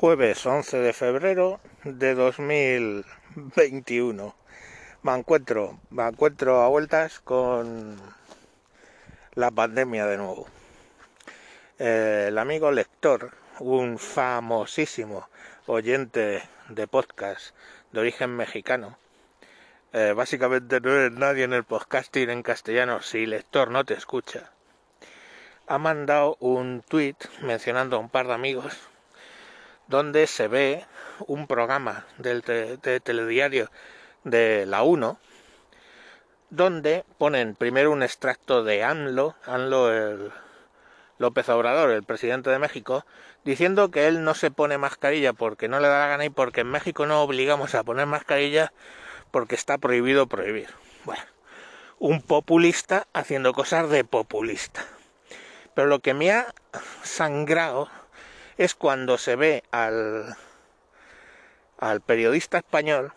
jueves 11 de febrero de 2021. Me encuentro, me encuentro a vueltas con la pandemia de nuevo. El amigo lector, un famosísimo oyente de podcast de origen mexicano, eh, básicamente no eres nadie en el podcasting en castellano si lector no te escucha, ha mandado un tweet mencionando a un par de amigos donde se ve un programa del de telediario de la 1 donde ponen primero un extracto de ANLO, ANLO el López Obrador, el presidente de México, diciendo que él no se pone mascarilla porque no le da la gana y porque en México no obligamos a poner mascarilla porque está prohibido prohibir. Bueno, un populista haciendo cosas de populista. Pero lo que me ha sangrado es cuando se ve al, al periodista español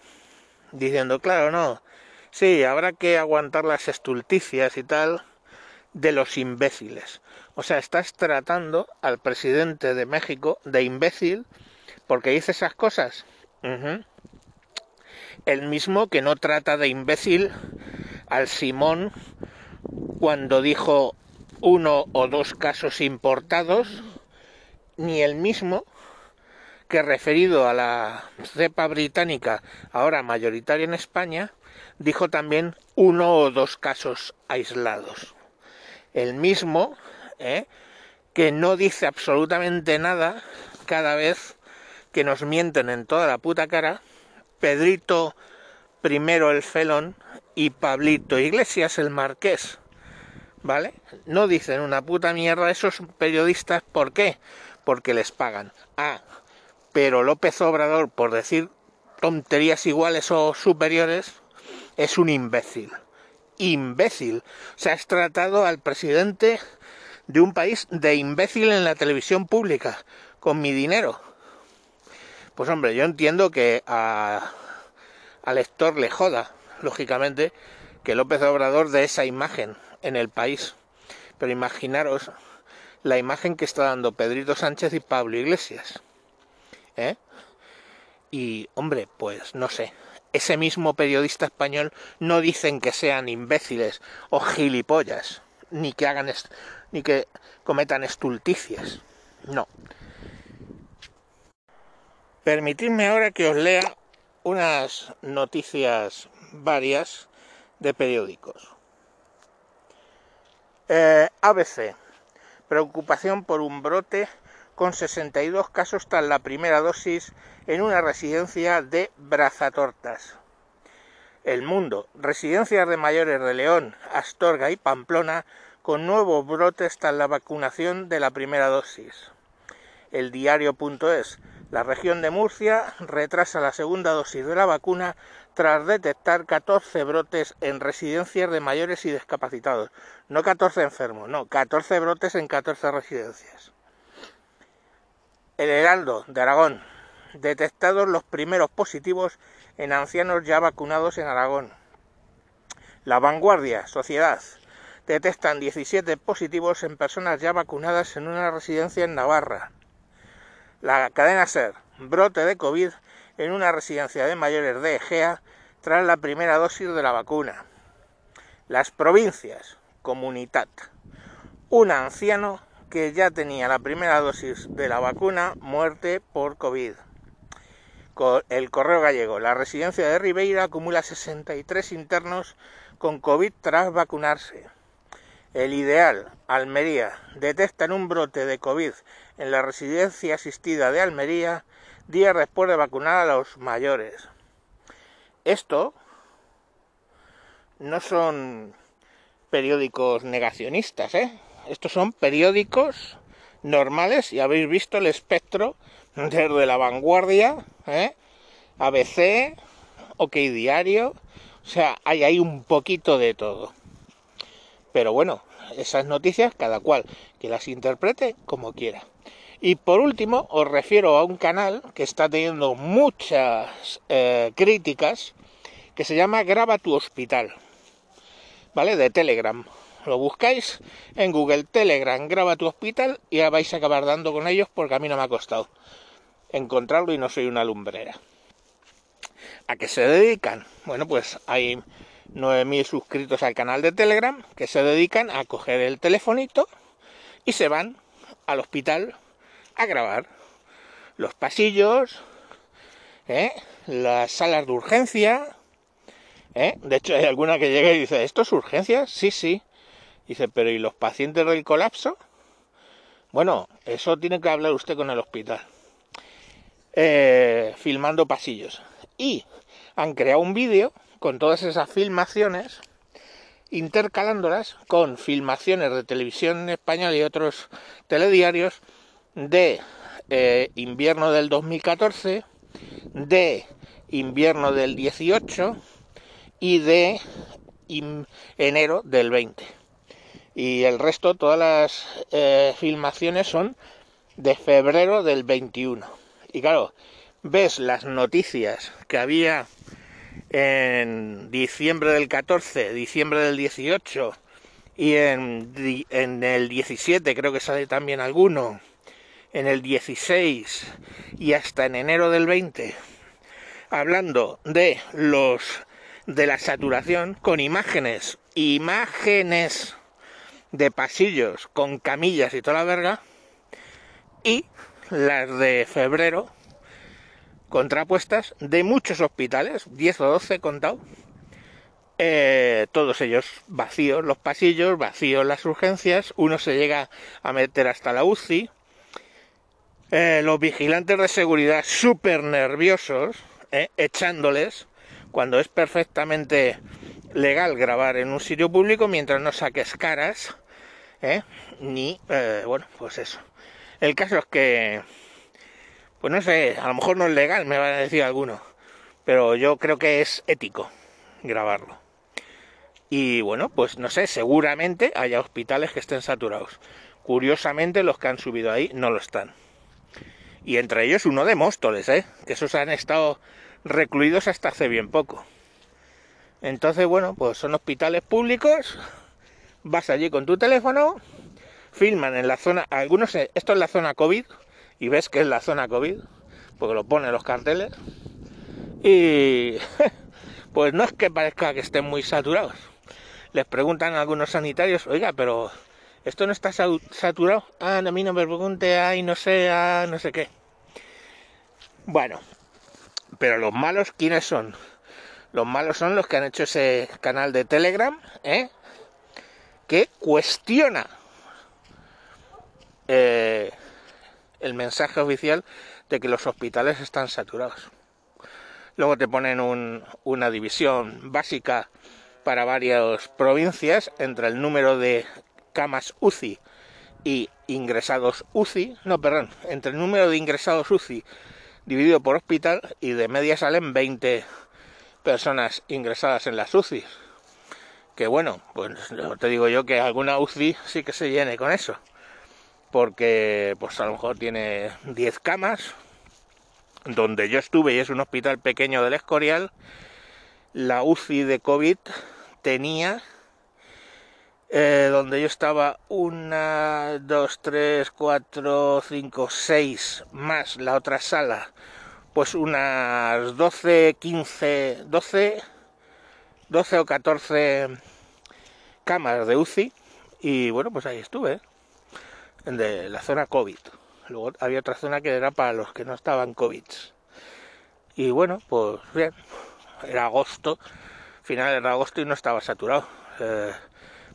diciendo, claro, no, sí, habrá que aguantar las estulticias y tal de los imbéciles. O sea, estás tratando al presidente de México de imbécil porque dice esas cosas. El mismo que no trata de imbécil al Simón cuando dijo uno o dos casos importados ni el mismo que referido a la cepa británica, ahora mayoritaria en España, dijo también uno o dos casos aislados. El mismo ¿eh? que no dice absolutamente nada cada vez que nos mienten en toda la puta cara, Pedrito primero el felón y Pablito Iglesias el marqués. ¿Vale? No dicen una puta mierda esos periodistas, ¿por qué? Porque les pagan. Ah, pero López Obrador, por decir tonterías iguales o superiores, es un imbécil. Imbécil. O sea, has tratado al presidente de un país de imbécil en la televisión pública, con mi dinero. Pues hombre, yo entiendo que a, al lector le joda, lógicamente, que López Obrador dé esa imagen en el país. Pero imaginaros la imagen que está dando Pedrito Sánchez y Pablo Iglesias. ¿Eh? Y, hombre, pues no sé, ese mismo periodista español no dicen que sean imbéciles o gilipollas, ni que hagan ni que cometan estulticias. No. Permitidme ahora que os lea unas noticias varias de periódicos. Eh, ABC preocupación por un brote con 62 casos tras la primera dosis en una residencia de Brazatortas. El Mundo, residencias de mayores de León, Astorga y Pamplona con nuevos brotes tras la vacunación de la primera dosis. El diario.es, la región de Murcia retrasa la segunda dosis de la vacuna tras detectar 14 brotes en residencias de mayores y discapacitados. No 14 enfermos, no, 14 brotes en 14 residencias. El Heraldo de Aragón. Detectados los primeros positivos en ancianos ya vacunados en Aragón. La Vanguardia, Sociedad. Detectan 17 positivos en personas ya vacunadas en una residencia en Navarra. La cadena SER. Brote de COVID en una residencia de mayores de Egea tras la primera dosis de la vacuna. Las provincias, Comunitat. Un anciano que ya tenía la primera dosis de la vacuna, muerte por COVID. El Correo Gallego. La residencia de Ribeira acumula 63 internos con COVID tras vacunarse. El Ideal, Almería. Detectan un brote de COVID en la residencia asistida de Almería días después de vacunar a los mayores. Esto no son periódicos negacionistas, ¿eh? Estos son periódicos normales y habéis visto el espectro desde la vanguardia, ¿eh? ABC, OK Diario, o sea, hay ahí un poquito de todo. Pero bueno, esas noticias cada cual que las interprete como quiera. Y por último, os refiero a un canal que está teniendo muchas eh, críticas, que se llama Graba tu Hospital, ¿vale? De Telegram. Lo buscáis en Google Telegram, Graba tu Hospital, y ya vais a acabar dando con ellos porque a mí no me ha costado. encontrarlo y no soy una lumbrera. ¿A qué se dedican? Bueno, pues hay 9.000 suscritos al canal de Telegram que se dedican a coger el telefonito y se van al hospital a grabar los pasillos, ¿eh? las salas de urgencia. ¿eh? De hecho, hay alguna que llega y dice, ¿esto es urgencia? Sí, sí. Dice, pero ¿y los pacientes del colapso? Bueno, eso tiene que hablar usted con el hospital. Eh, filmando pasillos. Y han creado un vídeo con todas esas filmaciones, intercalándolas con filmaciones de televisión española y otros telediarios de eh, invierno del 2014, de invierno del 18 y de enero del 20. Y el resto, todas las eh, filmaciones son de febrero del 21. Y claro, ves las noticias que había en diciembre del 14, diciembre del 18 y en, en el 17 creo que sale también alguno en el 16 y hasta en enero del 20 hablando de los de la saturación con imágenes, imágenes de pasillos con camillas y toda la verga y las de febrero contrapuestas de muchos hospitales, 10 o 12 contado, eh, todos ellos vacíos los pasillos, vacíos las urgencias, uno se llega a meter hasta la UCI, eh, los vigilantes de seguridad súper nerviosos, eh, echándoles, cuando es perfectamente legal grabar en un sitio público mientras no saques caras, eh, ni, bueno, pues eso. El caso es que, pues no sé, a lo mejor no es legal, me va a decir alguno, pero yo creo que es ético grabarlo. Y bueno, pues no sé, seguramente haya hospitales que estén saturados. Curiosamente, los que han subido ahí no lo están y entre ellos uno de Móstoles, ¿eh? que esos han estado recluidos hasta hace bien poco. Entonces, bueno, pues son hospitales públicos, vas allí con tu teléfono, filman en la zona, algunos, eh, esto es la zona COVID, y ves que es la zona COVID, porque lo ponen los carteles, y pues no es que parezca que estén muy saturados. Les preguntan a algunos sanitarios, oiga, pero esto no está saturado. Ah, a mí no me pregunte, ay, no sé, ah, no sé qué. Bueno, pero los malos, ¿quiénes son? Los malos son los que han hecho ese canal de Telegram, ¿eh? que cuestiona eh, el mensaje oficial de que los hospitales están saturados. Luego te ponen una división básica para varias provincias entre el número de camas UCI y ingresados UCI, no, perdón, entre el número de ingresados UCI dividido por hospital y de media salen 20 personas ingresadas en las UCI. Que bueno, pues te digo yo que alguna UCI sí que se llene con eso. Porque pues a lo mejor tiene 10 camas. Donde yo estuve y es un hospital pequeño del Escorial, la UCI de COVID tenía eh, donde yo estaba una, dos, tres, cuatro, cinco, seis, más la otra sala, pues unas 12, 15, 12, 12 o 14 cámaras de UCI y bueno, pues ahí estuve, de la zona COVID. Luego había otra zona que era para los que no estaban COVID. Y bueno, pues bien, era agosto, final de agosto y no estaba saturado. Eh,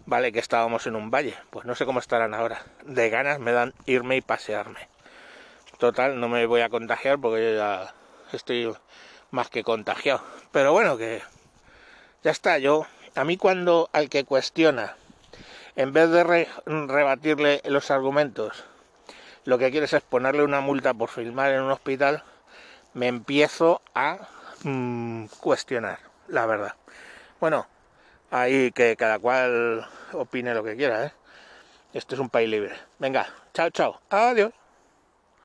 Vale, que estábamos en un valle, pues no sé cómo estarán ahora. De ganas me dan irme y pasearme. Total, no me voy a contagiar porque yo ya estoy más que contagiado. Pero bueno, que ya está. Yo, a mí cuando al que cuestiona, en vez de rebatirle los argumentos, lo que quieres es ponerle una multa por filmar en un hospital, me empiezo a mm, cuestionar, la verdad. Bueno, ahí que cada cual opine lo que quiera, ¿eh? Esto es un país libre. Venga, chao, chao. Adiós.